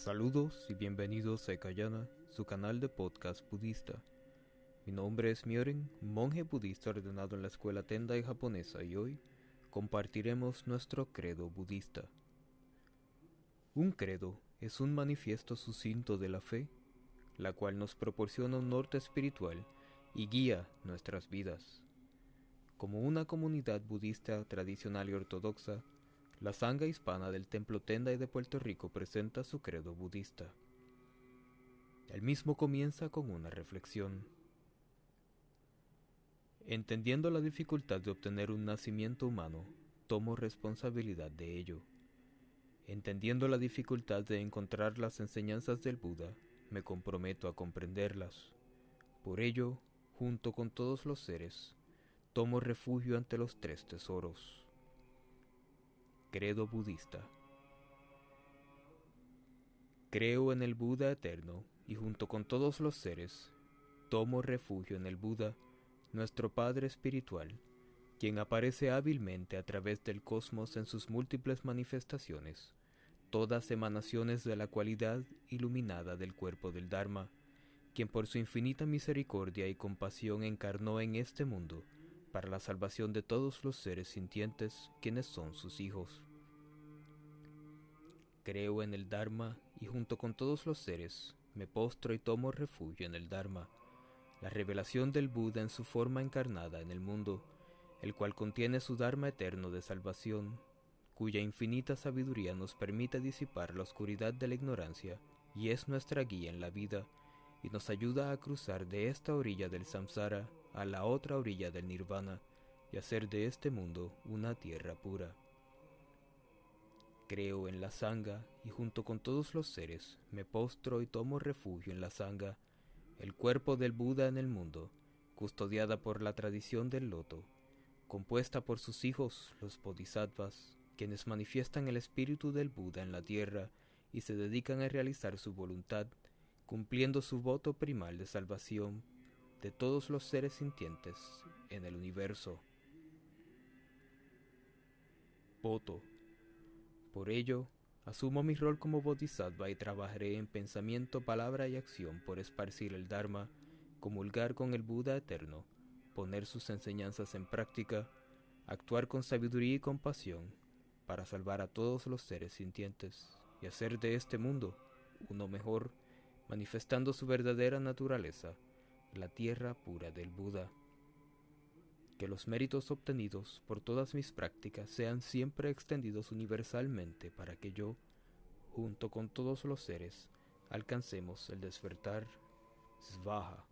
Saludos y bienvenidos a Ekayana, su canal de podcast budista. Mi nombre es Myoren, monje budista ordenado en la escuela Tendai japonesa y hoy compartiremos nuestro credo budista. Un credo es un manifiesto sucinto de la fe, la cual nos proporciona un norte espiritual y guía nuestras vidas. Como una comunidad budista tradicional y ortodoxa, la sanga hispana del Templo Tendai de Puerto Rico presenta su credo budista. El mismo comienza con una reflexión. Entendiendo la dificultad de obtener un nacimiento humano, tomo responsabilidad de ello. Entendiendo la dificultad de encontrar las enseñanzas del Buda, me comprometo a comprenderlas. Por ello, junto con todos los seres, tomo refugio ante los tres tesoros. Credo budista. Creo en el Buda eterno y junto con todos los seres, tomo refugio en el Buda, nuestro Padre espiritual, quien aparece hábilmente a través del cosmos en sus múltiples manifestaciones, todas emanaciones de la cualidad iluminada del cuerpo del Dharma, quien por su infinita misericordia y compasión encarnó en este mundo, para la salvación de todos los seres sintientes quienes son sus hijos. Creo en el Dharma y junto con todos los seres me postro y tomo refugio en el Dharma, la revelación del Buda en su forma encarnada en el mundo, el cual contiene su Dharma eterno de salvación, cuya infinita sabiduría nos permite disipar la oscuridad de la ignorancia y es nuestra guía en la vida y nos ayuda a cruzar de esta orilla del samsara a la otra orilla del nirvana y hacer de este mundo una tierra pura. Creo en la sanga y junto con todos los seres me postro y tomo refugio en la sanga, el cuerpo del Buda en el mundo, custodiada por la tradición del loto, compuesta por sus hijos los bodhisattvas, quienes manifiestan el espíritu del Buda en la tierra y se dedican a realizar su voluntad, cumpliendo su voto primal de salvación de todos los seres sintientes en el universo. Voto. Por ello, asumo mi rol como bodhisattva y trabajaré en pensamiento, palabra y acción por esparcir el Dharma, comulgar con el Buda eterno, poner sus enseñanzas en práctica, actuar con sabiduría y compasión para salvar a todos los seres sintientes y hacer de este mundo uno mejor, manifestando su verdadera naturaleza la tierra pura del Buda. Que los méritos obtenidos por todas mis prácticas sean siempre extendidos universalmente para que yo, junto con todos los seres, alcancemos el despertar Svaha.